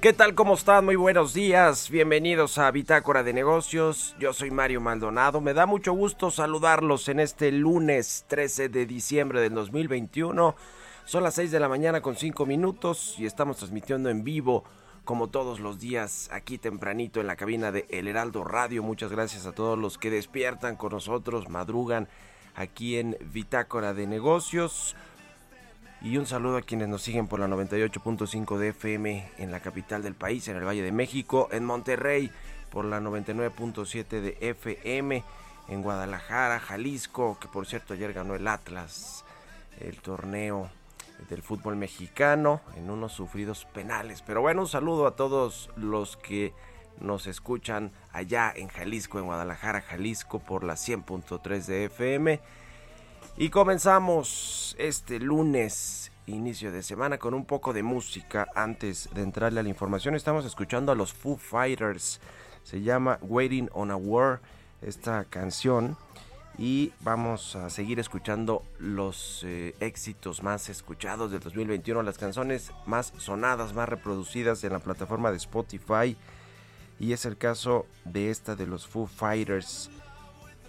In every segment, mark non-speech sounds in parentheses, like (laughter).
¿Qué tal? ¿Cómo están? Muy buenos días. Bienvenidos a Bitácora de Negocios. Yo soy Mario Maldonado. Me da mucho gusto saludarlos en este lunes 13 de diciembre del 2021. Son las 6 de la mañana con 5 minutos y estamos transmitiendo en vivo como todos los días aquí tempranito en la cabina de El Heraldo Radio. Muchas gracias a todos los que despiertan con nosotros, madrugan aquí en Bitácora de Negocios. Y un saludo a quienes nos siguen por la 98.5 de FM en la capital del país, en el Valle de México, en Monterrey por la 99.7 de FM, en Guadalajara, Jalisco, que por cierto ayer ganó el Atlas, el torneo del fútbol mexicano, en unos sufridos penales. Pero bueno, un saludo a todos los que nos escuchan allá en Jalisco, en Guadalajara, Jalisco por la 100.3 de FM. Y comenzamos este lunes, inicio de semana, con un poco de música antes de entrarle a la información. Estamos escuchando a los Foo Fighters. Se llama Waiting on a War, esta canción. Y vamos a seguir escuchando los eh, éxitos más escuchados del 2021, las canciones más sonadas, más reproducidas en la plataforma de Spotify. Y es el caso de esta de los Foo Fighters.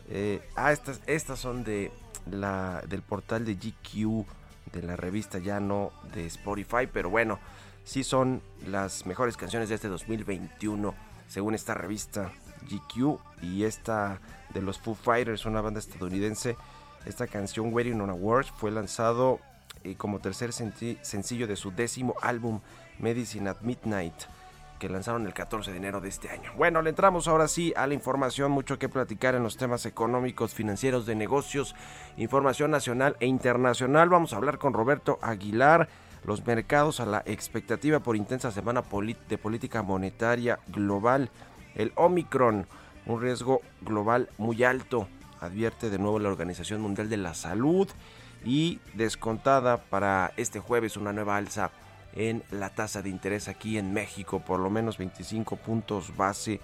Eh, ah, estas, estas son de la, del portal de GQ, de la revista ya no de Spotify, pero bueno, sí son las mejores canciones de este 2021, según esta revista GQ y esta de los Foo Fighters, una banda estadounidense. Esta canción Waiting on Awards fue lanzado eh, como tercer sencillo de su décimo álbum Medicine at Midnight que lanzaron el 14 de enero de este año. Bueno, le entramos ahora sí a la información, mucho que platicar en los temas económicos, financieros, de negocios, información nacional e internacional. Vamos a hablar con Roberto Aguilar, los mercados a la expectativa por intensa semana de política monetaria global. El Omicron, un riesgo global muy alto, advierte de nuevo la Organización Mundial de la Salud y descontada para este jueves una nueva alza en la tasa de interés aquí en México, por lo menos 25 puntos base.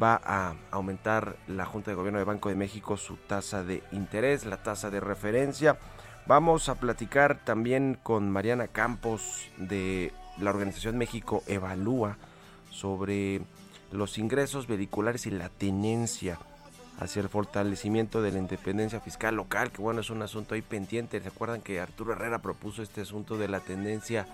Va a aumentar la Junta de Gobierno de Banco de México su tasa de interés, la tasa de referencia. Vamos a platicar también con Mariana Campos de la organización México Evalúa sobre los ingresos vehiculares y la tenencia hacia el fortalecimiento de la independencia fiscal local, que bueno, es un asunto ahí pendiente. ¿Se acuerdan que Arturo Herrera propuso este asunto de la tendencia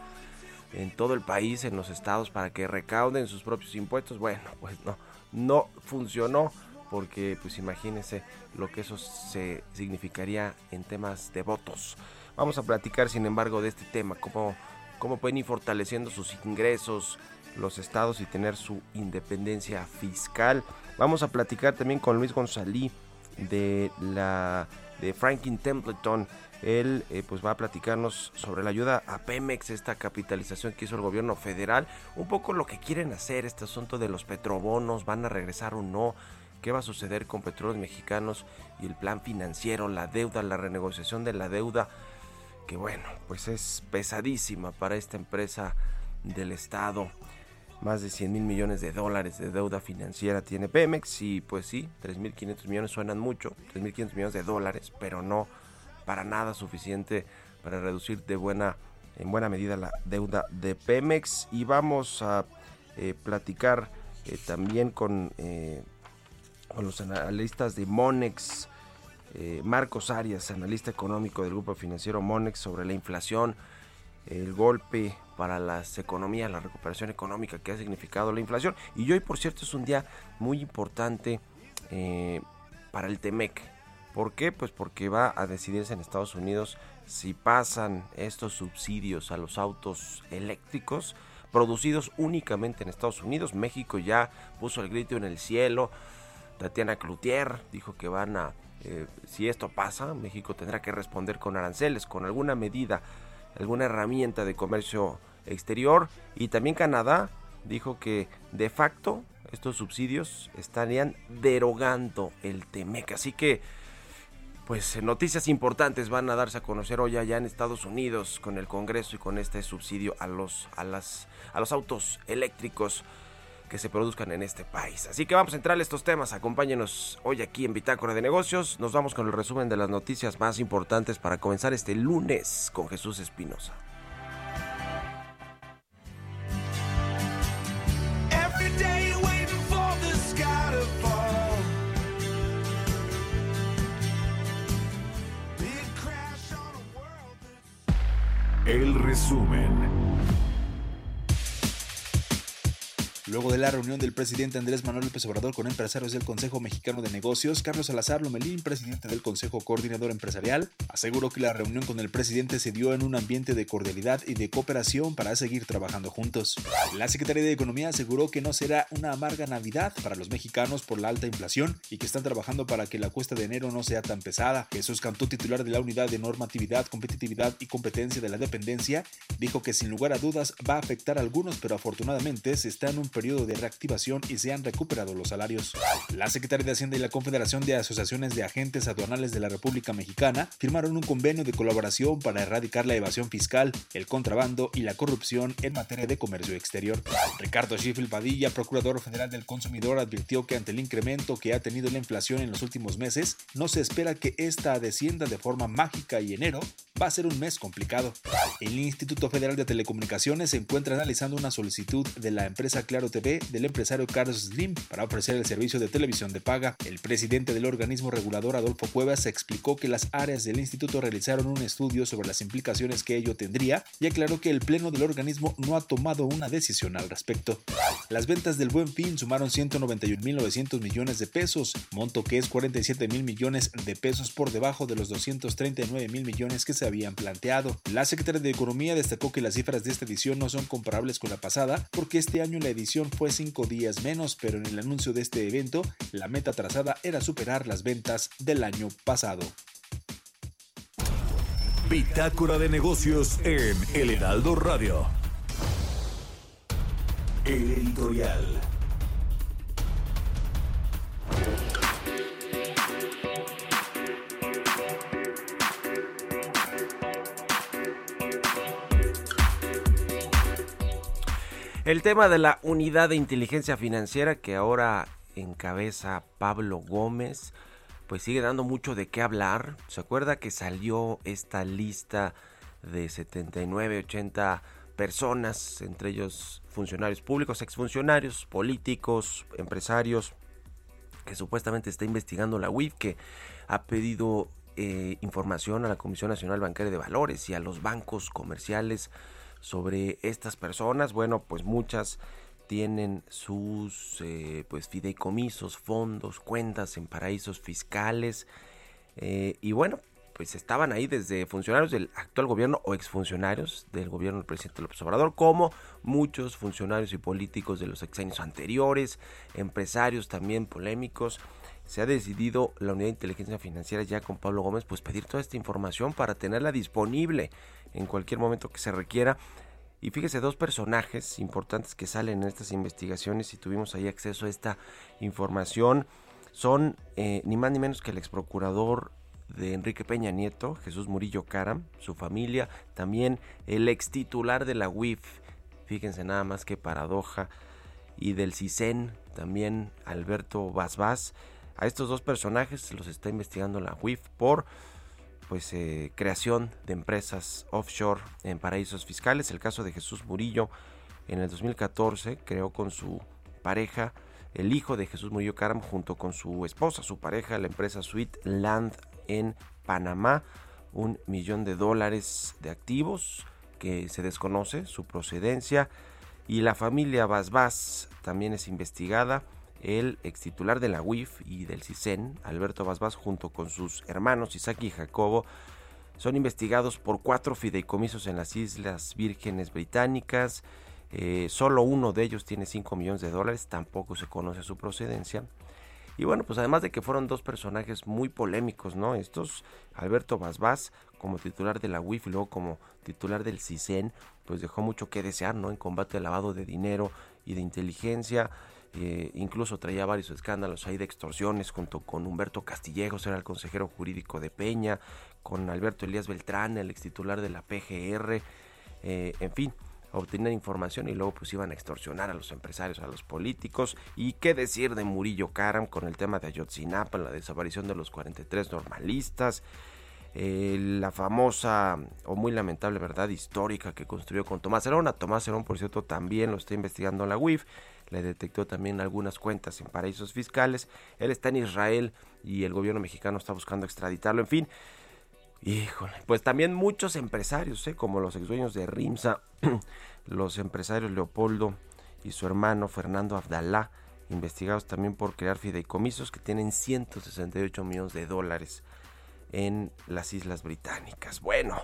en todo el país, en los estados, para que recauden sus propios impuestos? Bueno, pues no, no funcionó porque pues imagínense lo que eso se significaría en temas de votos. Vamos a platicar sin embargo de este tema, cómo, cómo pueden ir fortaleciendo sus ingresos los estados y tener su independencia fiscal. Vamos a platicar también con Luis González de la de Franklin Templeton. Él eh, pues va a platicarnos sobre la ayuda a Pemex, esta capitalización que hizo el gobierno federal, un poco lo que quieren hacer, este asunto de los petrobonos, van a regresar o no, qué va a suceder con petróleos mexicanos y el plan financiero, la deuda, la renegociación de la deuda, que bueno, pues es pesadísima para esta empresa del Estado. Más de 100 mil millones de dólares de deuda financiera tiene Pemex y pues sí, 3.500 millones suenan mucho, 3.500 millones de dólares, pero no para nada suficiente para reducir de buena, en buena medida la deuda de Pemex. Y vamos a eh, platicar eh, también con, eh, con los analistas de Monex, Marcos Arias, analista económico del grupo financiero Monex, sobre la inflación, el golpe para las economías, la recuperación económica que ha significado la inflación. Y hoy, por cierto, es un día muy importante para el TEMEC. ¿Por qué? Pues porque va a decidirse en Estados Unidos si pasan estos subsidios a los autos eléctricos producidos únicamente en Estados Unidos. México ya puso el grito en el cielo. Tatiana Cloutier dijo que van a, eh, si esto pasa, México tendrá que responder con aranceles, con alguna medida, alguna herramienta de comercio exterior. Y también Canadá dijo que de facto estos subsidios estarían derogando el TEMEC. Así que pues noticias importantes van a darse a conocer hoy allá en Estados Unidos con el Congreso y con este subsidio a los a las a los autos eléctricos que se produzcan en este país. Así que vamos a entrar a estos temas. Acompáñenos hoy aquí en Bitácora de Negocios. Nos vamos con el resumen de las noticias más importantes para comenzar este lunes con Jesús Espinosa. El resumen. Luego de la reunión del presidente Andrés Manuel López Obrador con empresarios del Consejo Mexicano de Negocios, Carlos Salazar Lomelín, presidente del Consejo Coordinador Empresarial, aseguró que la reunión con el presidente se dio en un ambiente de cordialidad y de cooperación para seguir trabajando juntos. La Secretaría de Economía aseguró que no será una amarga Navidad para los mexicanos por la alta inflación y que están trabajando para que la cuesta de enero no sea tan pesada. Jesús Cantú, titular de la Unidad de Normatividad, Competitividad y Competencia de la Dependencia, dijo que sin lugar a dudas va a afectar a algunos, pero afortunadamente se está en un periodo de reactivación y se han recuperado los salarios. La Secretaría de Hacienda y la Confederación de Asociaciones de Agentes Aduanales de la República Mexicana firmaron un convenio de colaboración para erradicar la evasión fiscal, el contrabando y la corrupción en materia de comercio exterior. Ricardo Schiffel Padilla, Procurador Federal del Consumidor, advirtió que ante el incremento que ha tenido la inflación en los últimos meses, no se espera que esta descienda de forma mágica y enero va a ser un mes complicado. El Instituto Federal de Telecomunicaciones se encuentra analizando una solicitud de la empresa Claro TV del empresario Carlos Slim para ofrecer el servicio de televisión de paga. El presidente del organismo regulador Adolfo Cuevas explicó que las áreas del instituto realizaron un estudio sobre las implicaciones que ello tendría y aclaró que el pleno del organismo no ha tomado una decisión al respecto. Las ventas del Buen Fin sumaron 191.900 millones de pesos, monto que es 47 mil millones de pesos por debajo de los 239 mil millones que se habían planteado. La secretaria de Economía destacó que las cifras de esta edición no son comparables con la pasada porque este año la edición fue cinco días menos, pero en el anuncio de este evento la meta trazada era superar las ventas del año pasado. Bitácora de negocios en El Heraldo Radio. El editorial. El tema de la unidad de inteligencia financiera que ahora encabeza Pablo Gómez, pues sigue dando mucho de qué hablar. ¿Se acuerda que salió esta lista de 79, 80 personas, entre ellos funcionarios públicos, exfuncionarios, políticos, empresarios, que supuestamente está investigando la UIF, que ha pedido eh, información a la Comisión Nacional Bancaria de Valores y a los bancos comerciales sobre estas personas. Bueno, pues muchas tienen sus eh, pues fideicomisos, fondos, cuentas en paraísos fiscales eh, y bueno, pues estaban ahí desde funcionarios del actual gobierno o exfuncionarios del gobierno del presidente López Obrador, como muchos funcionarios y políticos de los sexenios anteriores, empresarios también polémicos. Se ha decidido la unidad de inteligencia financiera ya con Pablo Gómez pues pedir toda esta información para tenerla disponible en cualquier momento que se requiera. Y fíjese, dos personajes importantes que salen en estas investigaciones y tuvimos ahí acceso a esta información son eh, ni más ni menos que el ex procurador de Enrique Peña Nieto, Jesús Murillo Caram, su familia, también el ex titular de la UIF, fíjense nada más que paradoja, y del CISEN, también Alberto Basbás. A estos dos personajes los está investigando la UIF por pues eh, creación de empresas offshore en paraísos fiscales. El caso de Jesús Murillo en el 2014 creó con su pareja, el hijo de Jesús Murillo Caram, junto con su esposa, su pareja, la empresa Sweet Land en Panamá, un millón de dólares de activos que se desconoce su procedencia y la familia Basbás también es investigada. El ex titular de la UIF y del CISEN, Alberto Basbás, junto con sus hermanos Isaac y Jacobo, son investigados por cuatro fideicomisos en las Islas Vírgenes Británicas. Eh, solo uno de ellos tiene 5 millones de dólares, tampoco se conoce su procedencia. Y bueno, pues además de que fueron dos personajes muy polémicos, ¿no? Estos, Alberto Basbás como titular de la UIF y luego como titular del CISEN, pues dejó mucho que desear, ¿no? En combate al lavado de dinero y de inteligencia. Eh, incluso traía varios escándalos ahí de extorsiones junto con Humberto Castillejos, era el consejero jurídico de Peña, con Alberto Elías Beltrán, el ex titular de la PGR, eh, en fin, obtener información y luego pues iban a extorsionar a los empresarios, a los políticos. Y qué decir de Murillo Karam con el tema de Ayotzinapa, la desaparición de los 43 normalistas. Eh, la famosa o muy lamentable verdad histórica que construyó con Tomás Herón. A Tomás Herón, por cierto, también lo está investigando la UIF. Le detectó también algunas cuentas en paraísos fiscales. Él está en Israel y el gobierno mexicano está buscando extraditarlo. En fin, Híjole, pues también muchos empresarios, ¿eh? como los ex dueños de Rimsa, (clears throat) los empresarios Leopoldo y su hermano Fernando Abdalá, investigados también por crear fideicomisos que tienen 168 millones de dólares en las Islas Británicas. Bueno,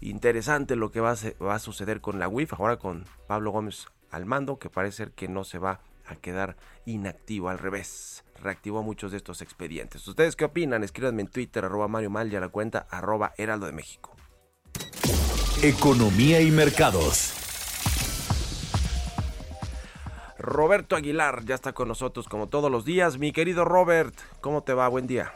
interesante lo que va a, suceder con la UIF, ahora con Pablo Gómez al mando, que parece ser que no se va a quedar inactivo, al revés. Reactivó muchos de estos expedientes. ¿Ustedes qué opinan? Escríbanme en Twitter, arroba Mario Mal y a la cuenta arroba Heraldo de México. Economía y mercados. Roberto Aguilar ya está con nosotros como todos los días. Mi querido Robert, ¿cómo te va? Buen día.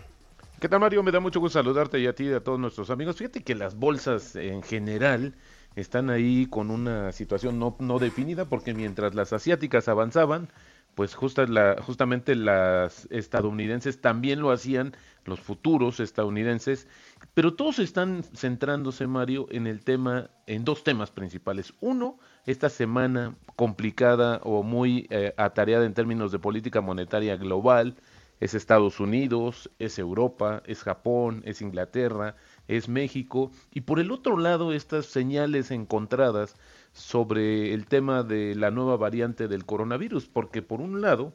¿Qué tal Mario? Me da mucho gusto saludarte y a ti y a todos nuestros amigos. Fíjate que las bolsas en general están ahí con una situación no, no definida porque mientras las asiáticas avanzaban, pues justa la, justamente las estadounidenses también lo hacían, los futuros estadounidenses, pero todos están centrándose, Mario, en el tema, en dos temas principales. Uno, esta semana complicada o muy eh, atareada en términos de política monetaria global, es Estados Unidos, es Europa, es Japón, es Inglaterra, es México, y por el otro lado estas señales encontradas sobre el tema de la nueva variante del coronavirus, porque por un lado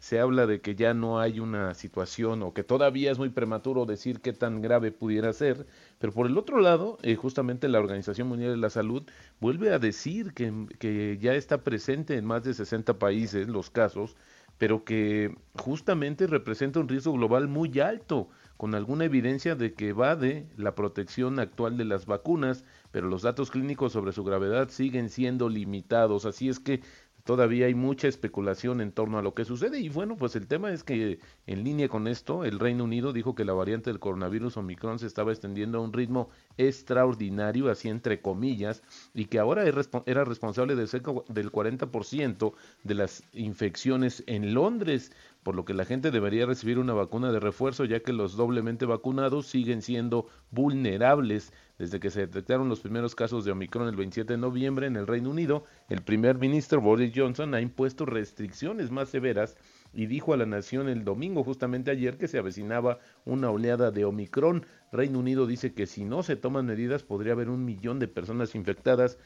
se habla de que ya no hay una situación o que todavía es muy prematuro decir qué tan grave pudiera ser, pero por el otro lado, eh, justamente la Organización Mundial de la Salud vuelve a decir que, que ya está presente en más de 60 países los casos, pero que justamente representa un riesgo global muy alto con alguna evidencia de que va de la protección actual de las vacunas, pero los datos clínicos sobre su gravedad siguen siendo limitados. Así es que todavía hay mucha especulación en torno a lo que sucede y bueno, pues el tema es que en línea con esto, el Reino Unido dijo que la variante del coronavirus Omicron se estaba extendiendo a un ritmo extraordinario, así entre comillas, y que ahora era responsable de cerca del 40% de las infecciones en Londres, por lo que la gente debería recibir una vacuna de refuerzo ya que los doblemente vacunados siguen siendo vulnerables desde que se detectaron los primeros casos de Omicron el 27 de noviembre en el Reino Unido, el primer ministro Boris Johnson ha impuesto restricciones más severas y dijo a la nación el domingo, justamente ayer, que se avecinaba una oleada de Omicron. Reino Unido dice que si no se toman medidas podría haber un millón de personas infectadas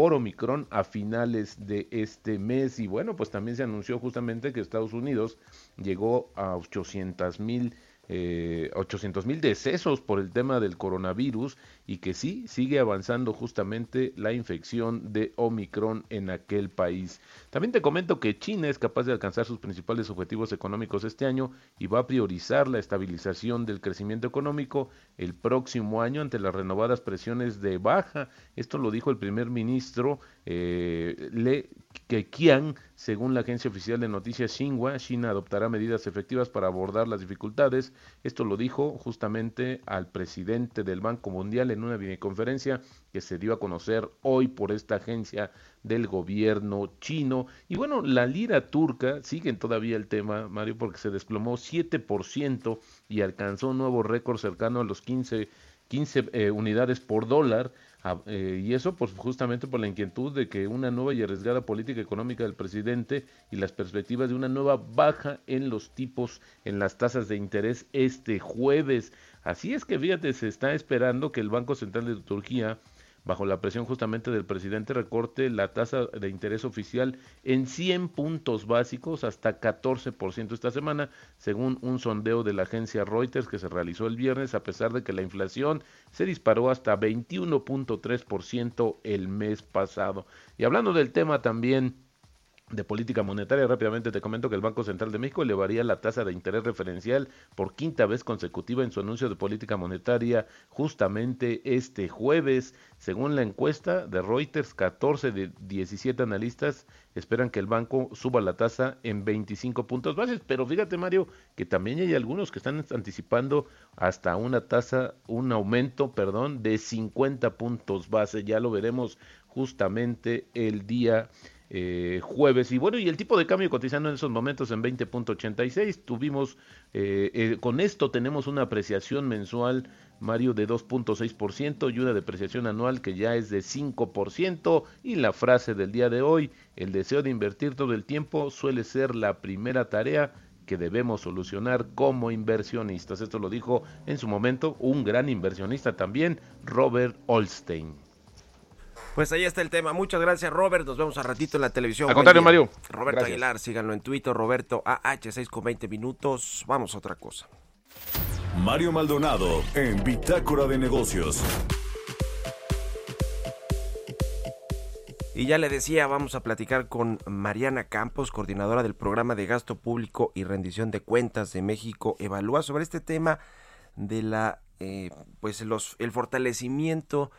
por Omicron a finales de este mes. Y bueno, pues también se anunció justamente que Estados Unidos llegó a 800 mil eh, 800 mil decesos por el tema del coronavirus y que sí sigue avanzando justamente la infección de Omicron en aquel país. También te comento que China es capaz de alcanzar sus principales objetivos económicos este año y va a priorizar la estabilización del crecimiento económico el próximo año ante las renovadas presiones de baja. Esto lo dijo el primer ministro eh, Le Keqiang, según la agencia oficial de noticias Xinhua, China adoptará medidas efectivas para abordar las dificultades. Esto lo dijo justamente al presidente del Banco Mundial en una videoconferencia que se dio a conocer hoy por esta agencia del gobierno chino. Y bueno, la lira turca, sigue todavía el tema, Mario, porque se desplomó 7% y alcanzó un nuevo récord cercano a los 15, 15 eh, unidades por dólar. Ah, eh, y eso pues justamente por la inquietud de que una nueva y arriesgada política económica del presidente y las perspectivas de una nueva baja en los tipos en las tasas de interés este jueves. Así es que fíjate, se está esperando que el Banco Central de Turquía bajo la presión justamente del presidente, recorte la tasa de interés oficial en 100 puntos básicos hasta 14% esta semana, según un sondeo de la agencia Reuters que se realizó el viernes, a pesar de que la inflación se disparó hasta 21.3% el mes pasado. Y hablando del tema también de política monetaria. Rápidamente te comento que el Banco Central de México elevaría la tasa de interés referencial por quinta vez consecutiva en su anuncio de política monetaria justamente este jueves. Según la encuesta de Reuters, 14 de 17 analistas esperan que el banco suba la tasa en 25 puntos bases. Pero fíjate, Mario, que también hay algunos que están anticipando hasta una tasa, un aumento, perdón, de 50 puntos base. Ya lo veremos justamente el día eh, jueves. Y bueno, y el tipo de cambio cotizando en esos momentos en 20.86. Tuvimos, eh, eh, con esto tenemos una apreciación mensual, Mario, de 2.6% y una depreciación anual que ya es de 5%. Y la frase del día de hoy, el deseo de invertir todo el tiempo suele ser la primera tarea que debemos solucionar como inversionistas. Esto lo dijo en su momento un gran inversionista también, Robert Olstein. Pues ahí está el tema. Muchas gracias, Robert. Nos vemos a ratito en la televisión. Al contrario. Mario. Roberto Gracias. Aguilar, síganlo en Twitter, Roberto AH6 con 20 minutos. Vamos a otra cosa. Mario Maldonado en Bitácora de Negocios. Y ya le decía, vamos a platicar con Mariana Campos, coordinadora del programa de gasto público y rendición de cuentas de México Evalúa sobre este tema de la eh, pues los el fortalecimiento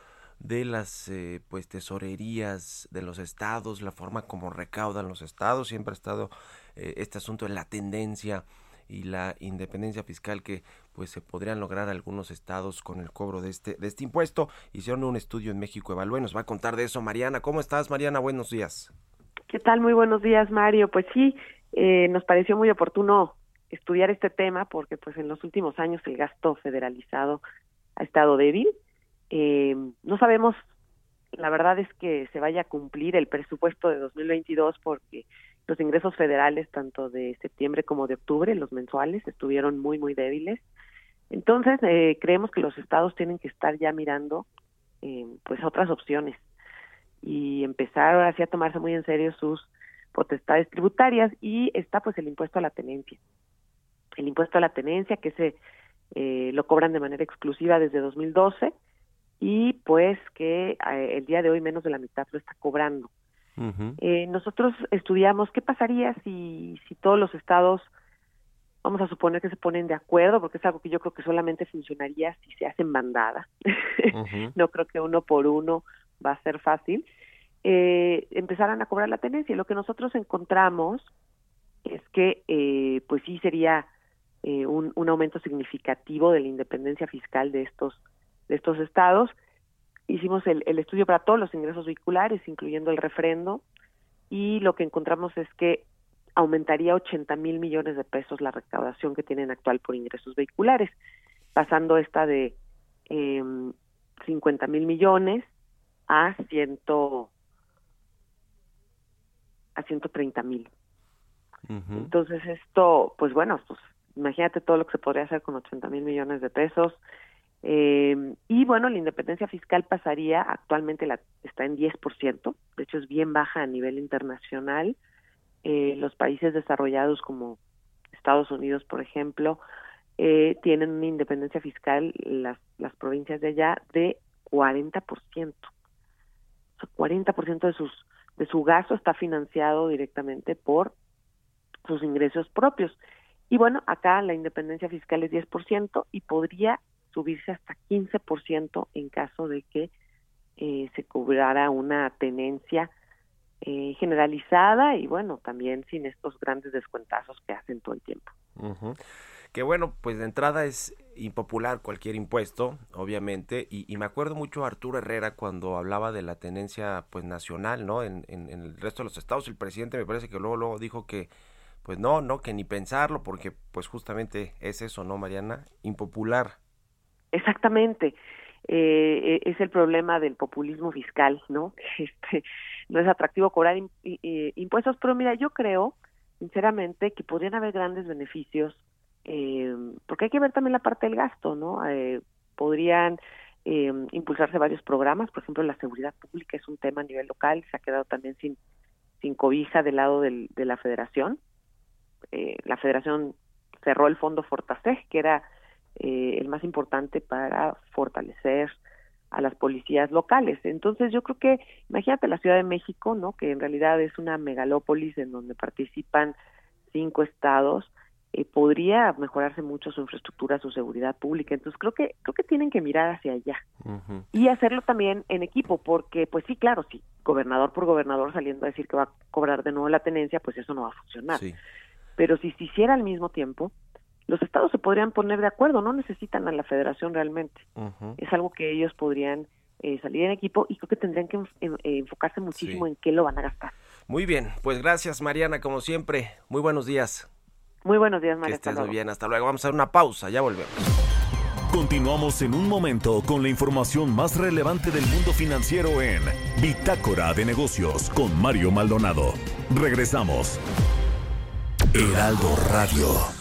de las eh, pues tesorerías de los estados, la forma como recaudan los estados, siempre ha estado eh, este asunto en la tendencia y la independencia fiscal que pues se podrían lograr algunos estados con el cobro de este de este impuesto. Hicieron un estudio en México Evalúa y nos va a contar de eso Mariana. ¿Cómo estás Mariana? Buenos días. ¿Qué tal? Muy buenos días, Mario. Pues sí, eh, nos pareció muy oportuno estudiar este tema porque pues en los últimos años el gasto federalizado ha estado débil. Eh, no sabemos, la verdad es que se vaya a cumplir el presupuesto de 2022 porque los ingresos federales, tanto de septiembre como de octubre, los mensuales, estuvieron muy, muy débiles. Entonces, eh, creemos que los estados tienen que estar ya mirando eh, pues otras opciones y empezar ahora sí a tomarse muy en serio sus potestades tributarias y está pues el impuesto a la tenencia. El impuesto a la tenencia que se eh, lo cobran de manera exclusiva desde 2012 y pues que eh, el día de hoy menos de la mitad lo está cobrando. Eh, nosotros estudiamos qué pasaría si, si todos los estados, vamos a suponer que se ponen de acuerdo, porque es algo que yo creo que solamente funcionaría si se hacen bandada. (laughs) no creo que uno por uno va a ser fácil. Eh, empezaran a cobrar la tenencia. Lo que nosotros encontramos es que, eh, pues sí sería eh, un, un aumento significativo de la independencia fiscal de estos de estos estados hicimos el, el estudio para todos los ingresos vehiculares, incluyendo el refrendo, y lo que encontramos es que aumentaría 80 mil millones de pesos la recaudación que tienen actual por ingresos vehiculares, pasando esta de eh, 50 mil millones a ciento a 130 mil. Entonces esto, pues bueno, pues imagínate todo lo que se podría hacer con 80 mil millones de pesos. Eh, y bueno, la independencia fiscal pasaría, actualmente la, está en 10%, de hecho es bien baja a nivel internacional. Eh, los países desarrollados como Estados Unidos, por ejemplo, eh, tienen una independencia fiscal, las, las provincias de allá, de 40%. O sea, 40% de, sus, de su gasto está financiado directamente por sus ingresos propios. Y bueno, acá la independencia fiscal es 10% y podría subirse hasta 15% en caso de que eh, se cobrara una tenencia eh, generalizada y bueno, también sin estos grandes descuentazos que hacen todo el tiempo. Que bueno, pues de entrada es impopular cualquier impuesto, obviamente, y, me acuerdo mucho a Arturo Herrera cuando hablaba de la tenencia pues nacional, ¿no? En, en el resto de los estados, el presidente me parece que luego, luego dijo que pues no, no, que ni pensarlo, porque pues justamente es eso, ¿no, Mariana? Impopular. Exactamente. Eh, eh, es el problema del populismo fiscal, ¿no? (laughs) Este, no es atractivo cobrar impuestos, pero mira, yo creo, sinceramente, que podrían haber grandes beneficios, eh, porque hay que ver también la parte del gasto, ¿no? Eh, podrían eh, impulsarse varios programas, por ejemplo, la seguridad pública es un tema a nivel local, se ha quedado también sin, sin cobija del lado de la federación. Eh, la federación cerró el fondo Fortaseg, que era eh, el más importante para fortalecer a las policías locales. Entonces yo creo que, imagínate la Ciudad de México, ¿no? Que en realidad es una megalópolis en donde participan cinco estados, eh, podría mejorarse mucho su infraestructura, su seguridad pública. Entonces creo que creo que tienen que mirar hacia allá y hacerlo también en equipo, porque pues sí, claro, sí, gobernador por gobernador saliendo a decir que va a cobrar de nuevo la tenencia, pues eso no va a funcionar Sí. pero si se hiciera al mismo tiempo, los estados se podrían poner de acuerdo, no necesitan a la federación realmente. Es algo que ellos podrían eh, salir en equipo y creo que tendrían que en- eh, enfocarse muchísimo Sí. en qué lo van a gastar. Muy bien, pues gracias Mariana, como siempre. Muy buenos días. Muy buenos días, Que María. hasta estés muy bien, hasta luego. Vamos a hacer una pausa, ya volvemos. Continuamos en un momento con la información más relevante del mundo financiero en Bitácora de Negocios con Mario Maldonado. Regresamos. Heraldo Radio.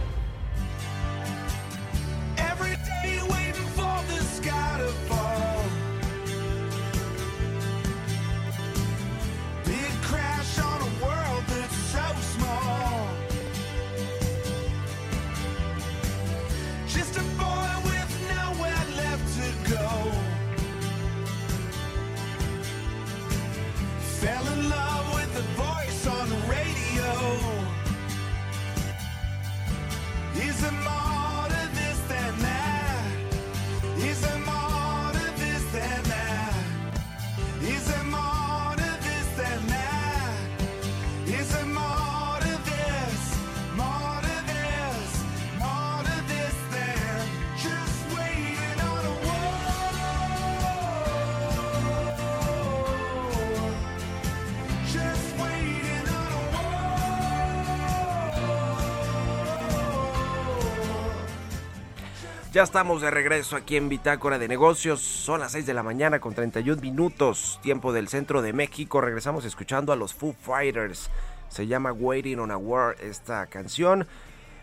Ya estamos de regreso aquí en Bitácora de Negocios. Son las 6 de la mañana con 31 minutos, tiempo del centro de México. Regresamos escuchando a los Foo Fighters. Se llama Waiting on a War esta canción.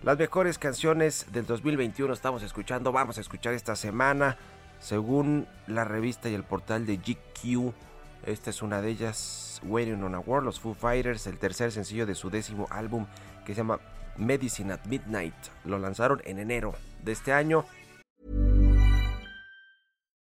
Las mejores canciones del 2021 estamos escuchando, vamos a escuchar esta semana. Según la revista y el portal de GQ, esta es una de ellas, Waiting on a War, los Foo Fighters, el tercer sencillo de su décimo álbum que se llama Medicine at Midnight. Lo lanzaron en enero de este año.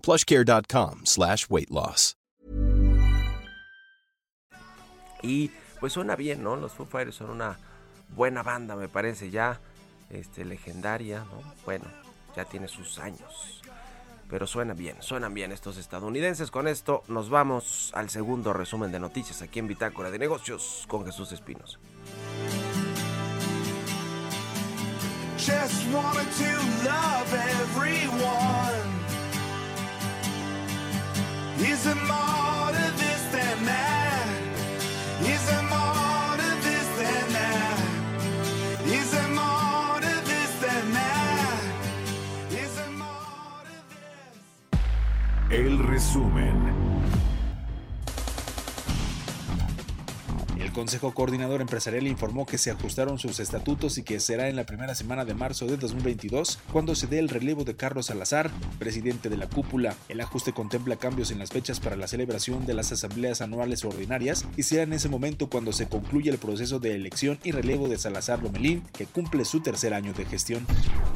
plushcare.com slash weight loss. Y pues suena bien, ¿no? Los Foo Fighters son una buena banda, me parece, ya este, legendaria, ¿no? Bueno, ya tiene sus años. pero suena bien, suenan bien estos estadounidenses. Con esto nos vamos al segundo resumen de noticias aquí en Bitácora de Negocios con Jesús Espinos. Just wanted to love everyone. El resumen. Consejo Coordinador Empresarial informó que se ajustaron sus estatutos y que será en la primera semana de marzo de 2022 cuando se dé el relevo de Carlos Salazar, presidente de la cúpula. El ajuste contempla cambios en las fechas para la celebración de las asambleas anuales ordinarias y será en ese momento cuando se concluya el proceso de elección y relevo de Salazar Lomelín, que cumple su tercer año de gestión.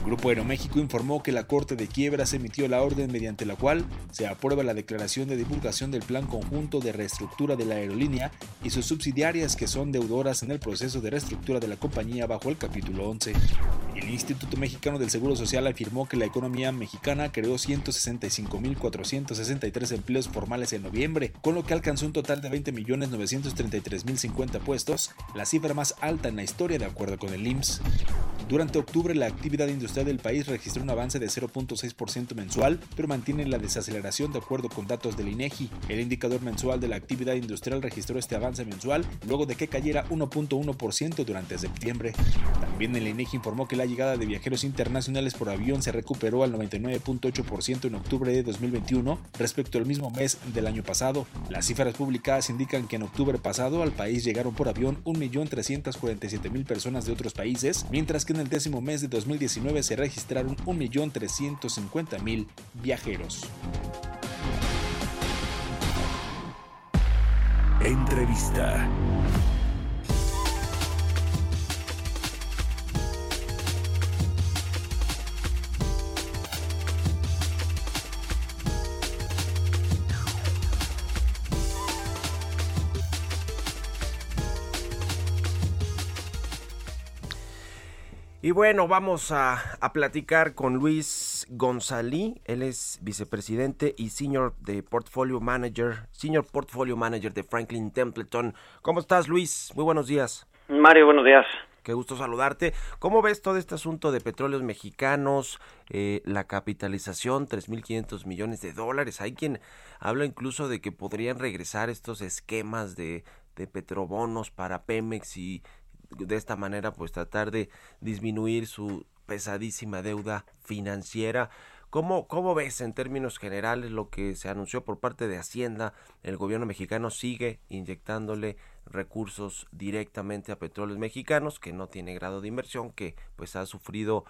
Grupo Aeroméxico informó que la Corte de Quiebras emitió la orden mediante la cual se aprueba la declaración de divulgación del Plan Conjunto de Reestructura de la Aerolínea y sus subsidiarias que son deudoras en el proceso de reestructura de la compañía bajo el capítulo 11. El Instituto Mexicano del Seguro Social afirmó que la economía mexicana creó 165.463 empleos formales en noviembre, con lo que alcanzó un total de 20.933.050 puestos, la cifra más alta en la historia de acuerdo con el IMSS. Durante octubre la actividad industrial del país registró un avance de 0.6% mensual, pero mantiene la desaceleración de acuerdo con datos del INEGI. El indicador mensual de la actividad industrial registró este avance mensual luego de que cayera 1.1% durante septiembre. También el INEGI informó que la llegada de viajeros internacionales por avión se recuperó al 99.8% en octubre de 2021 respecto al mismo mes del año pasado. Las cifras publicadas indican que en octubre pasado al país llegaron por avión 1.347.000 personas de otros países, mientras que en el décimo mes de 2019 se registraron 1.350.000 viajeros. Entrevista. Y bueno, vamos a, a platicar con Luis Gonzalí. Él es vicepresidente y senior de portfolio manager, senior portfolio manager de Franklin Templeton. ¿Cómo estás, Luis? Muy buenos días. Mario, buenos días. Qué gusto saludarte. ¿Cómo ves todo este asunto de petróleos mexicanos, eh, la capitalización, 3.500 millones de dólares? Hay quien habla incluso de que podrían regresar estos esquemas de, de petrobonos para Pemex y de esta manera pues tratar de disminuir su pesadísima deuda financiera. ¿Cómo, ¿Cómo ves en términos generales lo que se anunció por parte de Hacienda? El gobierno mexicano sigue inyectándole recursos directamente a petróleos mexicanos, que no tiene grado de inversión, que pues ha sufrido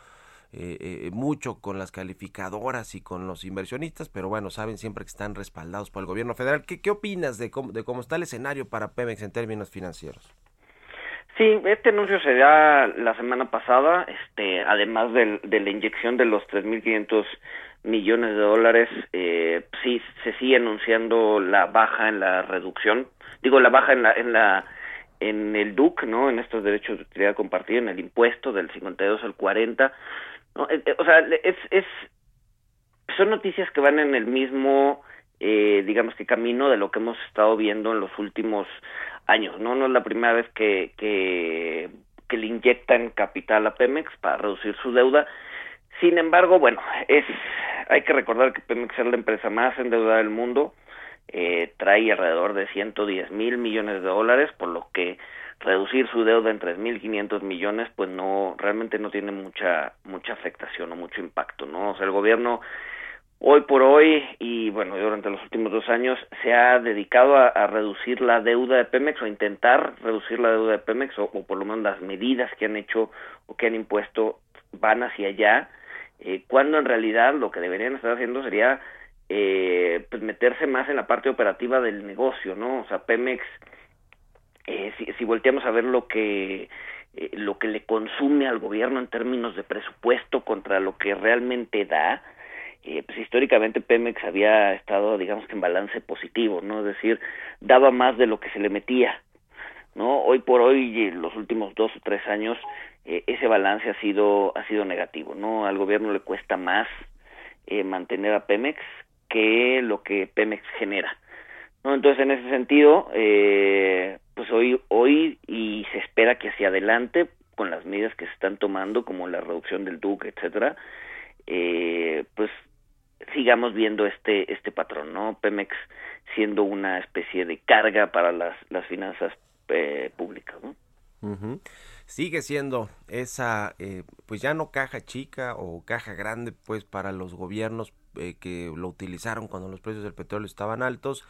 eh, eh, mucho con las calificadoras y con los inversionistas, pero bueno, saben siempre que están respaldados por el gobierno federal. ¿Qué, qué opinas de cómo, de cómo está el escenario para Pemex en términos financieros? Sí, este anuncio se da la semana pasada, este, además de la inyección de los 3.500 millones de dólares, eh, sí se sigue anunciando la baja en la reducción, digo la baja en la en la en el DUC, ¿no? En estos derechos de utilidad compartida, en el impuesto del 52 al 40, ¿no? Eh, eh, o sea, es es son noticias que van en el mismo eh, digamos que camino de lo que hemos estado viendo en los últimos años, ¿no? No es la primera vez que, que, que le inyectan capital a Pemex para reducir su deuda. Sin embargo, bueno, es hay que recordar que Pemex es la empresa más endeudada del mundo, eh, trae alrededor de 110 mil millones de dólares, por lo que reducir su deuda en 3.500 millones, pues no, realmente no tiene mucha, mucha afectación o mucho impacto, ¿no? O sea, el gobierno hoy por hoy y bueno durante los últimos dos años se ha dedicado a, reducir la deuda de Pemex o intentar reducir la deuda de Pemex o, o, por lo menos las medidas que han hecho o que han impuesto van hacia allá eh, cuando en realidad lo que deberían estar haciendo sería eh, pues meterse más en la parte operativa del negocio no o sea Pemex eh, si, si volteamos a ver lo que eh, lo que le consume al gobierno en términos de presupuesto contra lo que realmente da eh, pues históricamente Pemex había estado, digamos que en balance positivo, ¿no? Es decir, daba más de lo que se le metía, ¿no? Hoy por hoy, los últimos dos o tres años, eh, ese balance ha sido, ha sido negativo, ¿no? Al gobierno le cuesta más eh, mantener a Pemex que lo que Pemex genera. ¿no? Entonces, en ese sentido, eh, pues hoy, hoy y se espera que hacia adelante, con las medidas que se están tomando, como la reducción del DUC, etcétera, eh, pues sigamos viendo este este patrón, ¿no? Pemex siendo una especie de carga para las, las finanzas eh, públicas, ¿no? Sigue siendo esa, eh, pues ya no caja chica o caja grande, pues para los gobiernos eh, que lo utilizaron cuando los precios del petróleo estaban altos.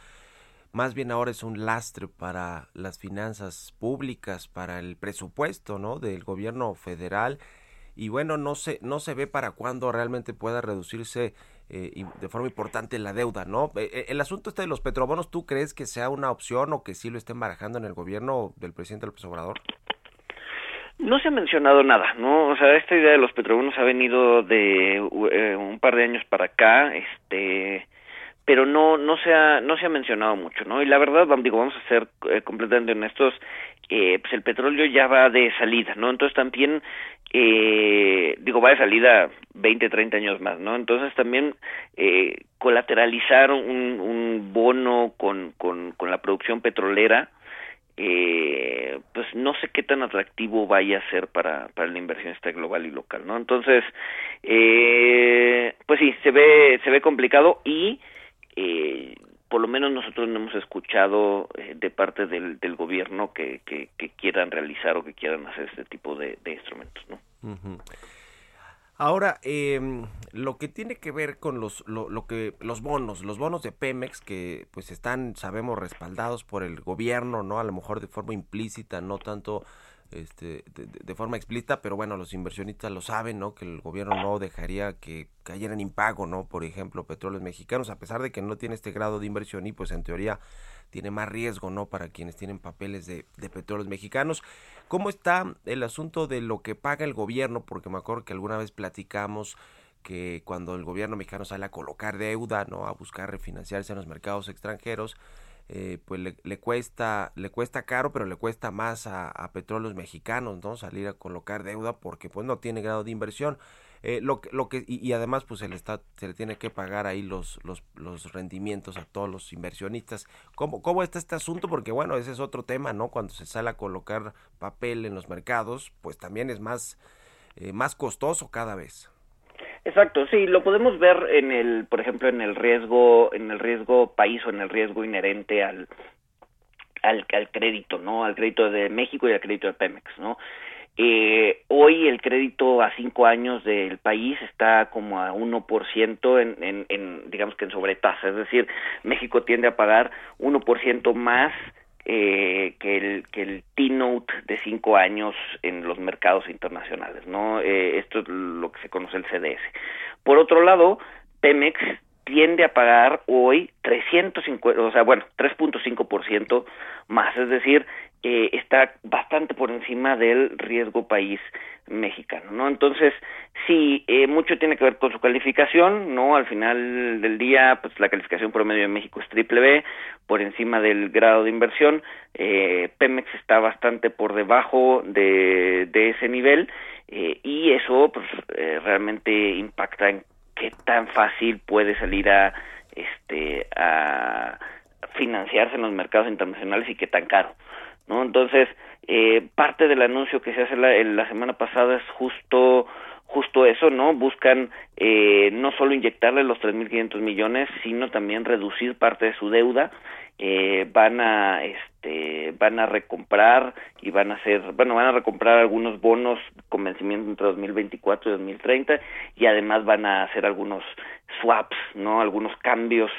Más bien ahora es un lastre para las finanzas públicas, para el presupuesto, ¿no? Del gobierno federal. Y bueno, no se, no se ve para cuándo realmente pueda reducirse eh, de forma importante la deuda, ¿no? Eh, eh, el asunto este de los petrobonos, ¿tú crees que sea una opción o que sí lo estén barajando en el gobierno del presidente López Obrador? No se ha mencionado nada, ¿no? O sea, esta idea de los petrobonos ha venido de eh, un par de años para acá, este, pero no no se ha no se ha mencionado mucho, ¿no? Y la verdad, digo, vamos a ser eh, completamente honestos, eh, pues el petróleo ya va de salida, ¿no? Entonces también eh, digo, va de salida 20, 30 años más, ¿no? Entonces también eh, colateralizar un, un bono con, con, con la producción petrolera, eh, pues no sé qué tan atractivo vaya a ser para, para la inversión esta global y local, ¿no? Entonces, eh, pues sí, se ve, se ve complicado y eh, por lo menos nosotros no hemos escuchado eh, de parte del, gobierno que, quieran realizar o que quieran hacer este tipo de, instrumentos, ¿no? Ujú. Ahora, em, lo que tiene que ver con los, lo, lo que, los bonos, los bonos de Pemex que pues están, sabemos, respaldados por el gobierno, ¿no? A lo mejor de forma implícita, no tanto este, de, forma explícita, pero bueno, los inversionistas lo saben, ¿no? Que el gobierno no dejaría que cayeran impago, ¿no? Por ejemplo, petróleos mexicanos, a pesar de que no tiene este grado de inversión y pues en teoría tiene más riesgo, ¿no? Para quienes tienen papeles de, de petróleos mexicanos. ¿Cómo está el asunto de lo que paga el gobierno? Porque me acuerdo que alguna vez platicamos que cuando el gobierno mexicano sale a colocar deuda, ¿no? A buscar refinanciarse en los mercados extranjeros, eh, pues le, le cuesta le cuesta caro, pero le cuesta más a, a petróleos mexicanos, ¿no? Salir a colocar deuda porque pues no tiene grado de inversión. Eh, lo, lo que y, y además pues se le está se le tiene que pagar ahí los los, los rendimientos a todos los inversionistas. ¿Cómo cómo está este asunto? Porque bueno, ese es otro tema, ¿no? Cuando se sale a colocar papel en los mercados, pues también es más eh, más costoso cada vez. Exacto, sí, lo podemos ver en el, por ejemplo, en el riesgo, en el riesgo país o en el riesgo inherente al, al, crédito, ¿no? Al crédito de México y al crédito de Pemex, ¿no? Eh, hoy el crédito a cinco años del país está como a 1% en, en, en, digamos que en sobretasa, es decir, México tiende a pagar 1% más eh, que el que el T-Note de cinco años en los mercados internacionales, ¿no? Eh, esto es lo que se conoce el CDS. Por otro lado, Pemex tiende a pagar hoy 350, o sea, bueno, 3.5% más, es decir, eh, está bastante por encima del riesgo país mexicano, ¿no? Entonces, sí, eh, mucho tiene que ver con su calificación, ¿no? Al final del día, pues la calificación promedio de México es triple B, por encima del grado de inversión, eh, Pemex está bastante por debajo de, ese nivel, eh, y eso, pues, eh, realmente impacta en qué tan fácil puede salir a, este, a financiarse en los mercados internacionales y qué tan caro. ¿No? Entonces, eh, parte del anuncio que se hace la, semana pasada es justo justo eso, ¿no? Buscan eh, no solo inyectarle los 3.500 millones, sino también reducir parte de su deuda. Eh, van a este van a recomprar y van a hacer bueno van a recomprar algunos bonos con vencimiento entre 2024 y 2030 y además van a hacer algunos swaps no algunos cambios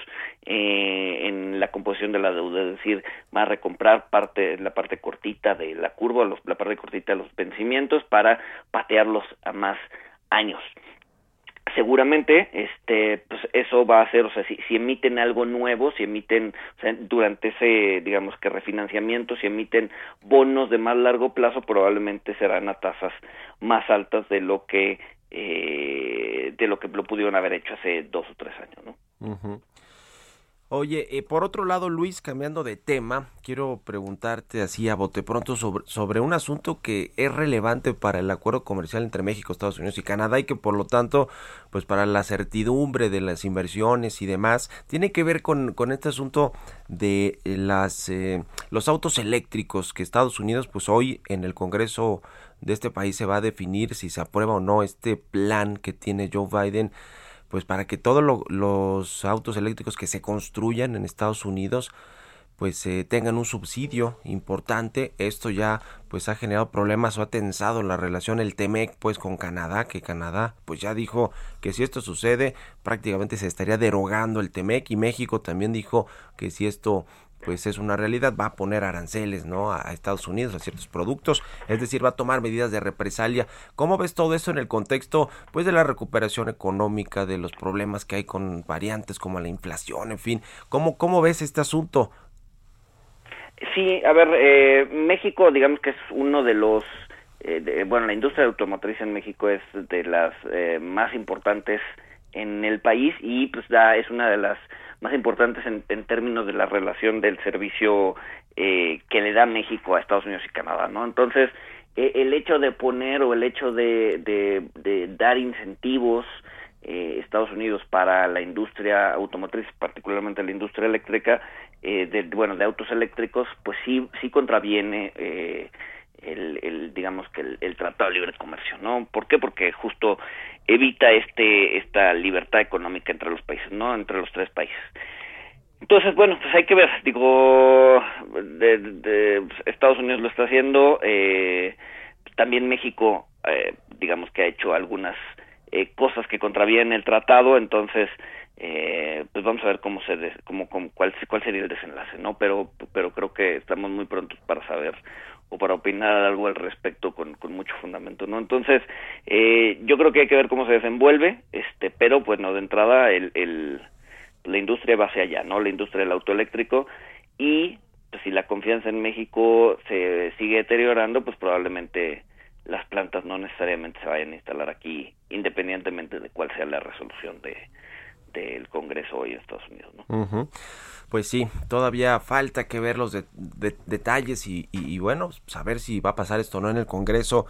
eh, en la composición de la deuda es decir van a recomprar parte la parte cortita de la curva los, la parte cortita de los vencimientos para patearlos a más años seguramente este pues eso va a ser o sea si, si emiten algo nuevo si emiten o sea, durante ese digamos que refinanciamiento si emiten bonos de más largo plazo probablemente serán a tasas más altas de lo que eh, de lo que lo pudieron haber hecho hace dos o tres años no. Oye, eh, por otro lado, Luis, cambiando de tema, quiero preguntarte así a bote pronto sobre, sobre un asunto que es relevante para el acuerdo comercial entre México, Estados Unidos y Canadá y que por lo tanto, pues para la certidumbre de las inversiones y demás, tiene que ver con, con este asunto de las eh, los autos eléctricos que Estados Unidos, pues hoy en el Congreso de este país se va a definir si se aprueba o no este plan que tiene Joe Biden pues para que todos los autos eléctricos que se construyan en Estados Unidos pues eh, tengan un subsidio importante. Esto ya pues ha generado problemas o ha tensado la relación el TEMEC pues con Canadá, que Canadá pues ya dijo que si esto sucede prácticamente se estaría derogando el TEMEC y México también dijo que si esto pues es una realidad, va a poner aranceles, ¿no? A, Estados Unidos, a ciertos productos, es decir, va a tomar medidas de represalia. ¿Cómo ves todo eso en el contexto, pues, de la recuperación económica, de los problemas que hay con variantes como la inflación, en fin? ¿Cómo, cómo ves este asunto? Sí, a ver, eh, México, digamos que es uno de los eh, bueno, la industria automotriz en México es de las eh, más importantes en el país y pues da, es una de las más importantes en, en términos de la relación del servicio eh, que le da México a Estados Unidos y Canadá, ¿no? Entonces, eh, el hecho de poner o el hecho de, de, de dar incentivos eh, Estados Unidos para la industria automotriz, particularmente la industria eléctrica, eh, de, bueno, de autos eléctricos, pues sí, sí contraviene eh, el, el, digamos que el, Tratado de Libre Comercio, ¿no? ¿Por qué? Porque justo evita este esta libertad económica entre los países, ¿no? Entre los tres países. Entonces, bueno, pues hay que ver, digo, de, Estados Unidos lo está haciendo, eh, también México, eh, digamos que ha hecho algunas eh, cosas que contravienen el tratado, entonces, eh, pues vamos a ver cómo se, de, cómo, cómo, cuál, cuál sería el desenlace, ¿no? Pero, pero creo que estamos muy prontos para saber o para opinar algo al respecto con, con mucho fundamento, ¿no? Entonces, eh, yo creo que hay que ver cómo se desenvuelve, este, pero pues no de entrada el, el la industria va hacia allá, ¿no? La industria del autoeléctrico y pues, si la confianza en México se sigue deteriorando, pues probablemente las plantas no necesariamente se vayan a instalar aquí, independientemente de cuál sea la resolución de del Congreso hoy en Estados Unidos, ¿no? Pues sí, todavía falta que ver los de, de, detalles y, y, y, bueno, saber si va a pasar esto o no en el Congreso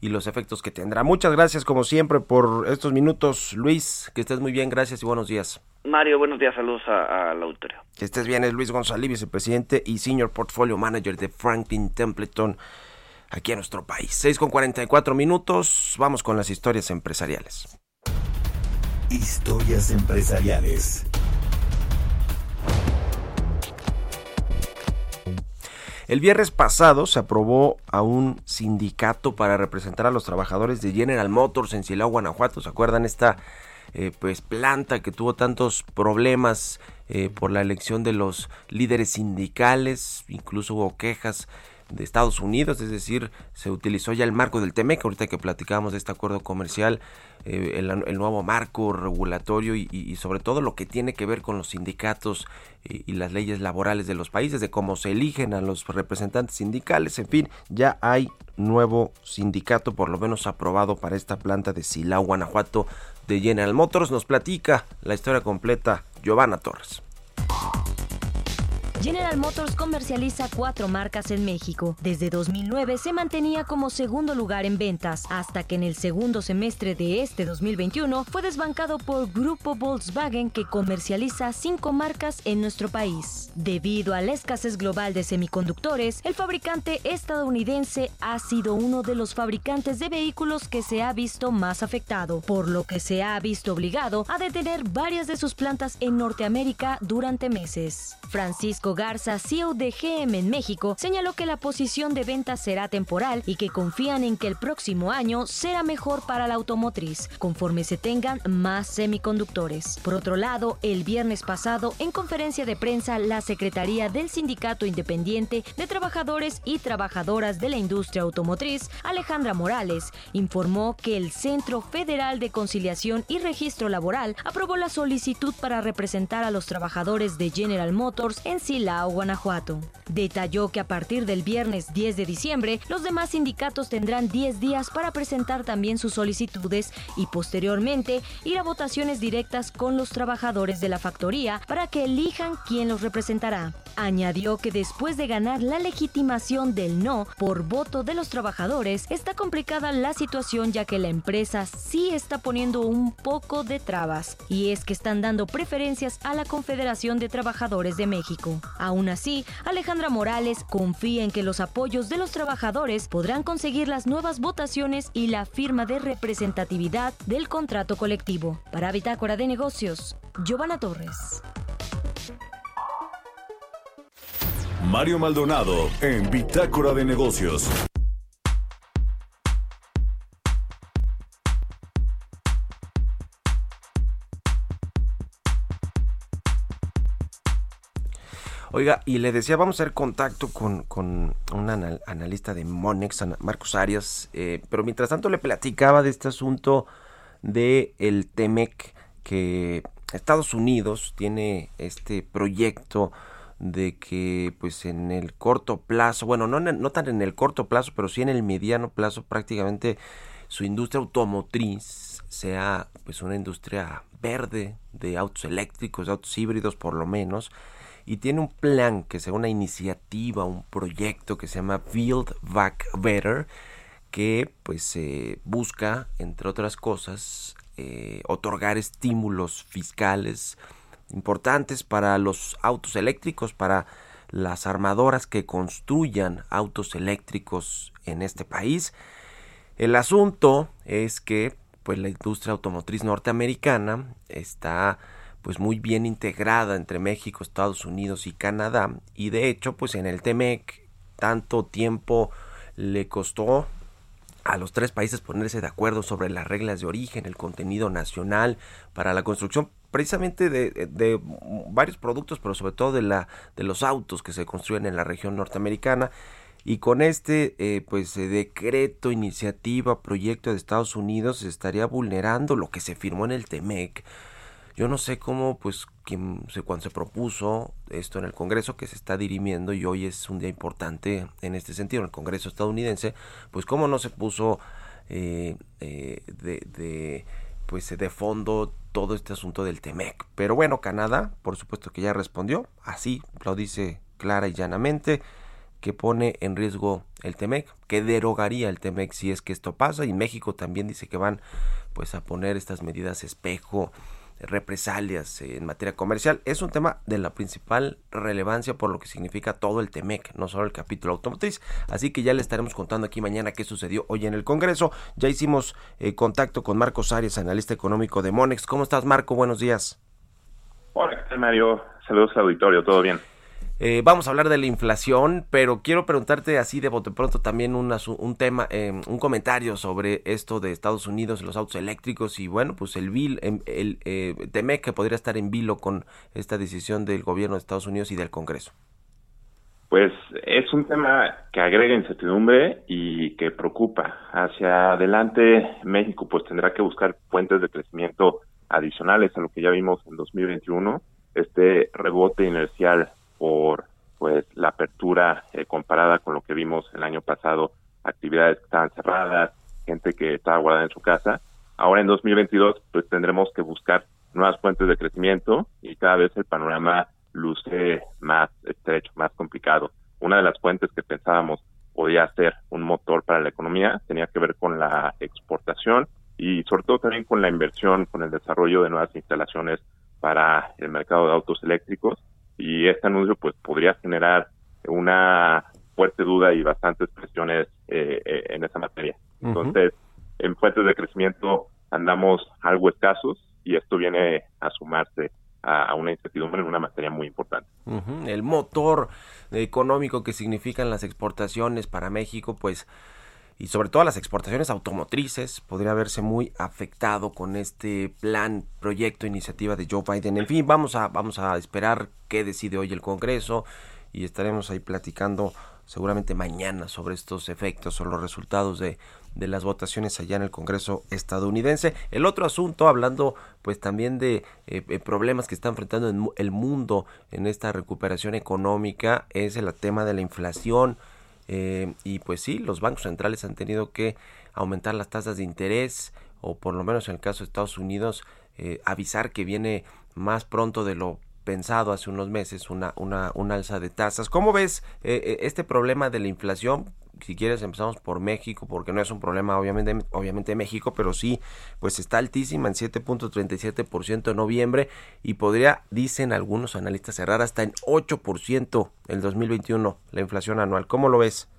y los efectos que tendrá. Muchas gracias como siempre por estos minutos, Luis, que estés muy bien, gracias y buenos días. Mario, buenos días, saludos al auditorio. Que estés bien, es Luis González, vicepresidente y Senior Portfolio Manager de Franklin Templeton aquí en nuestro país. 6 con 44 minutos, vamos con las historias empresariales. Historias empresariales. El viernes pasado se aprobó a un sindicato para representar a los trabajadores de General Motors en Silao, Guanajuato. ¿Se acuerdan esta eh, pues planta que tuvo tantos problemas eh, por la elección de los líderes sindicales? Incluso hubo quejas de Estados Unidos, es decir, se utilizó ya el marco del TEMEC, ahorita que platicamos de este acuerdo comercial, eh, el, nuevo marco regulatorio y, y, sobre todo lo que tiene que ver con los sindicatos y, y, las leyes laborales de los países, de cómo se eligen a los representantes sindicales, en fin, ya hay nuevo sindicato, por lo menos aprobado para esta planta de Silao, Guanajuato, de General Motors. Nos platica la historia completa Giovanna Torres. General Motors comercializa cuatro marcas en México. Desde 2009 se mantenía como segundo lugar en ventas, hasta que en el segundo semestre de este 2021 fue desbancado por Grupo Volkswagen que comercializa cinco marcas en nuestro país. Debido a la escasez global de semiconductores, el fabricante estadounidense ha sido uno de los fabricantes de vehículos que se ha visto más afectado, por lo que se ha visto obligado a detener varias de sus plantas en Norteamérica durante meses. Francisco Garza, CEO de GM en México, señaló que la posición de ventas será temporal y que confían en que el próximo año será mejor para la automotriz, conforme se tengan más semiconductores. Por otro lado, el viernes pasado, en conferencia de prensa, la Secretaría del Sindicato Independiente de Trabajadores y Trabajadoras de la Industria Automotriz, Alejandra Morales, informó que el Centro Federal de Conciliación y Registro Laboral aprobó la solicitud para representar a los trabajadores de General Motors en Silao, Guanajuato. Detalló que a partir del viernes 10 de diciembre, los demás sindicatos tendrán 10 días para presentar también sus solicitudes y posteriormente ir a votaciones directas con los trabajadores de la factoría para que elijan quién los representará. Añadió que después de ganar la legitimación del no por voto de los trabajadores, está complicada la situación ya que la empresa sí está poniendo un poco de trabas, y es que están dando preferencias a la Confederación de Trabajadores de México. Aún así, Alejandra Morales confía en que los apoyos de los trabajadores podrán conseguir las nuevas votaciones y la firma de representatividad del contrato colectivo. Para Bitácora de Negocios, Giovanna Torres. Mario Maldonado en Bitácora de Negocios. Oiga, y le decía, vamos a hacer contacto con, con un anal- analista de Monex, Marcos Arias, eh, pero mientras tanto le platicaba de este asunto de el TEMEC, que Estados Unidos tiene este proyecto de que pues en el corto plazo, bueno, no, no tan en el corto plazo, pero sí en el mediano plazo prácticamente su industria automotriz sea pues una industria verde de autos eléctricos, de autos híbridos por lo menos, y tiene un plan que sea una iniciativa, un proyecto que se llama Build Back Better, que pues busca, entre otras cosas, eh, otorgar estímulos fiscales importantes para los autos eléctricos, para las armadoras que construyan autos eléctricos en este país. El asunto es que pues la industria automotriz norteamericana está pues muy bien integrada entre México, Estados Unidos y Canadá y de hecho pues en el TEMEC tanto tiempo le costó a los tres países ponerse de acuerdo sobre las reglas de origen, el contenido nacional para la construcción precisamente de, de varios productos, pero sobre todo de, la, de los autos que se construyen en la región norteamericana. Y con este eh, pues eh, decreto, iniciativa, proyecto de Estados Unidos se estaría vulnerando lo que se firmó en el TEMEC. Yo no sé cómo, pues, quien, cuando se propuso esto en el Congreso, que se está dirimiendo y hoy es un día importante en este sentido, en el Congreso estadounidense, pues cómo no se puso eh, eh, de, de, pues, de fondo todo este asunto del TEMEC. Pero bueno, Canadá, por supuesto que ya respondió, así lo dice clara y llanamente, que pone en riesgo el TEMEC, que derogaría el TEMEC si es que esto pasa, y México también dice que van pues a poner estas medidas espejo, represalias en materia comercial. Es un tema de la principal relevancia por lo que significa todo el TEMEC, no solo el capítulo automotriz. Así que ya le estaremos contando aquí mañana qué sucedió hoy en el Congreso. Ya hicimos eh, contacto con Marcos Arias, analista económico de Monex. ¿Cómo estás, Marco? Buenos días. Hola, ¿qué tal, Mario? Saludos al auditorio, ¿todo bien? Eh, vamos a hablar de la inflación, pero quiero preguntarte así de bote pronto también un, tema, eh, un comentario sobre esto de Estados Unidos, los autos eléctricos y bueno, pues el bill, em, el eh, que podría estar en vilo con esta decisión del gobierno de Estados Unidos y del Congreso. Pues es un tema que agrega incertidumbre y que preocupa. Hacia adelante, México pues tendrá que buscar fuentes de crecimiento adicionales a lo que ya vimos en 2021. Este rebote inercial por pues la apertura eh, comparada con lo que vimos el año pasado, actividades que estaban cerradas, gente que estaba guardada en su casa. Ahora en 2022 pues tendremos que buscar nuevas fuentes de crecimiento y cada vez el panorama luce más estrecho, más complicado. Una de las fuentes que pensábamos podía ser un motor para la economía tenía que ver con la exportación y sobre todo también con la inversión, con el desarrollo de nuevas instalaciones para el mercado de autos eléctricos y este anuncio pues podría generar una fuerte duda y bastantes presiones eh, eh, en esa materia. Entonces, en fuentes de crecimiento andamos algo escasos y esto viene a sumarse a, una incertidumbre en una materia muy importante. El motor económico que significan las exportaciones para México, pues, y sobre todo las exportaciones automotrices, podría verse muy afectado con este plan, proyecto, iniciativa de Joe Biden. En fin, vamos a, vamos a esperar qué decide hoy el Congreso y estaremos ahí platicando seguramente mañana sobre estos efectos o los resultados de, de las votaciones allá en el Congreso estadounidense. El otro asunto, hablando pues también de eh, eh, problemas que está enfrentando el mundo en esta recuperación económica, es el tema de la inflación. Eh, y pues sí, los bancos centrales han tenido que aumentar las tasas de interés o por lo menos en el caso de Estados Unidos avisar que viene más pronto de lo pensado hace unos meses una, una, una alza de tasas. ¿Cómo ves este problema de la inflación? si quieres empezamos por México, porque no es un problema obviamente, obviamente México, pero sí, pues está altísima en 7.37% en noviembre y podría, dicen algunos analistas, cerrar hasta en 8% el 2021 la inflación anual. ¿Cómo lo ves?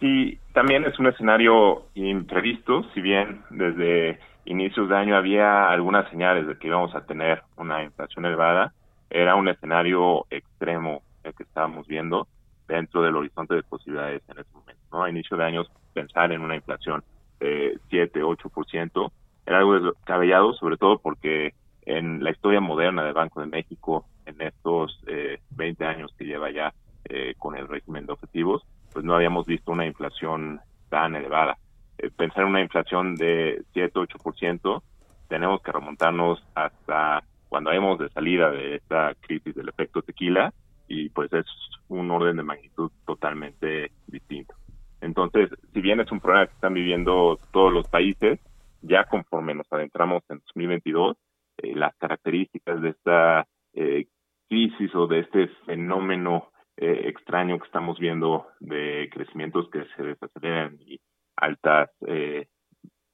Sí, también es un escenario imprevisto, si bien desde inicios de año había algunas señales de que íbamos a tener una inflación elevada, era un escenario extremo el que estábamos viendo dentro del horizonte de posibilidades en ese momento. ¿no? A inicio de años, pensar en una inflación de 7, 8% era algo descabellado, sobre todo porque en la historia moderna del Banco de México, en estos eh, 20 años que lleva ya eh, con el régimen de objetivos, pues no habíamos visto una inflación tan elevada. Eh, pensar en una inflación de 7, 8%, tenemos que remontarnos hasta cuando hemos de salida de esta crisis del efecto tequila y pues es un orden de magnitud totalmente distinto. Entonces, si bien es un problema que están viviendo todos los países, ya conforme nos adentramos en 2022, eh, las características de esta eh, crisis o de este fenómeno eh, extraño que estamos viendo de crecimientos que se desaceleran y altas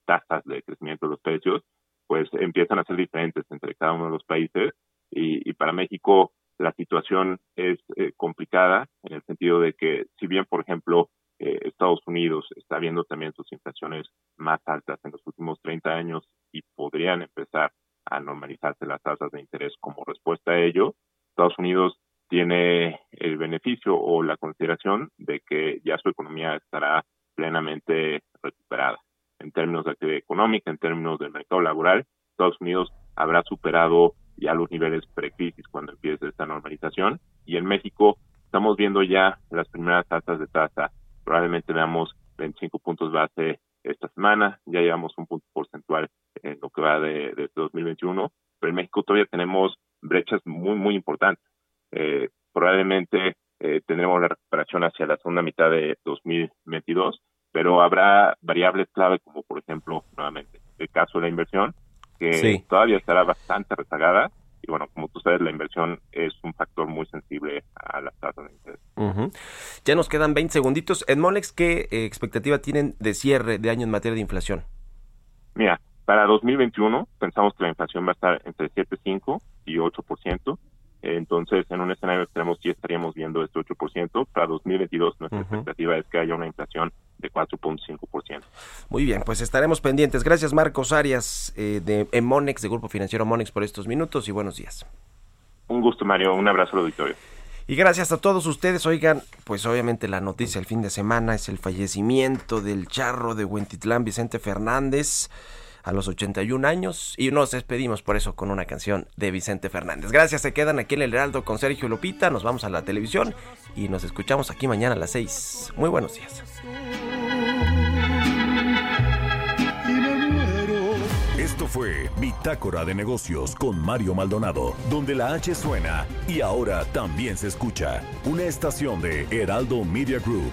tasas de crecimiento de los precios, pues empiezan a ser diferentes entre cada uno de los países. Y, y para México la situación es eh, complicada en el sentido de que si bien, por ejemplo, eh, Estados Unidos está viendo también sus inflaciones más altas en los últimos 30 años y podrían empezar a normalizarse las tasas de interés como respuesta a ello, Estados Unidos tiene el beneficio o la consideración de que ya su economía estará plenamente recuperada. En términos de actividad económica, en términos del mercado laboral, Estados Unidos habrá superado ya los niveles precrisis cuando empiece esta normalización. Y en México estamos viendo ya las primeras tasas de tasa. Probablemente veamos 25 puntos base esta semana. Ya llevamos un punto porcentual en lo que va de, de 2021. Pero en México todavía tenemos brechas muy, muy importantes. Eh, probablemente eh, tendremos la recuperación hacia la segunda mitad de 2022, pero habrá variables clave como, por ejemplo, nuevamente, el caso de la inversión, que todavía estará bastante rezagada. Y bueno, como tú sabes, la inversión es un factor muy sensible a las tasas de interés. Ya nos quedan 20 segunditos. En Monex, ¿qué eh, expectativa tienen de cierre de año en materia de inflación? Mira, para 2021 pensamos que la inflación va a estar entre 7,5 y 8%. Entonces, en un escenario extremo sí estaríamos viendo este 8%. Para 2022 nuestra expectativa es que haya una inflación de 4.5%. Muy bien, pues estaremos pendientes. Gracias Marcos Arias eh, de Monex, de Grupo Financiero Monex, por estos minutos y buenos días. Un gusto, Mario. Un abrazo al auditorio. Y gracias a todos ustedes. Oigan, pues obviamente la noticia el fin de semana es el fallecimiento del charro de Huentitlán, Vicente Fernández a los 81 años y nos despedimos por eso con una canción de Vicente Fernández. Gracias, se quedan aquí en el Heraldo con Sergio Lupita, nos vamos a la televisión y nos escuchamos aquí mañana a las 6. Muy buenos días. Esto fue Bitácora de Negocios con Mario Maldonado, donde la H suena y ahora también se escucha una estación de Heraldo Media Group.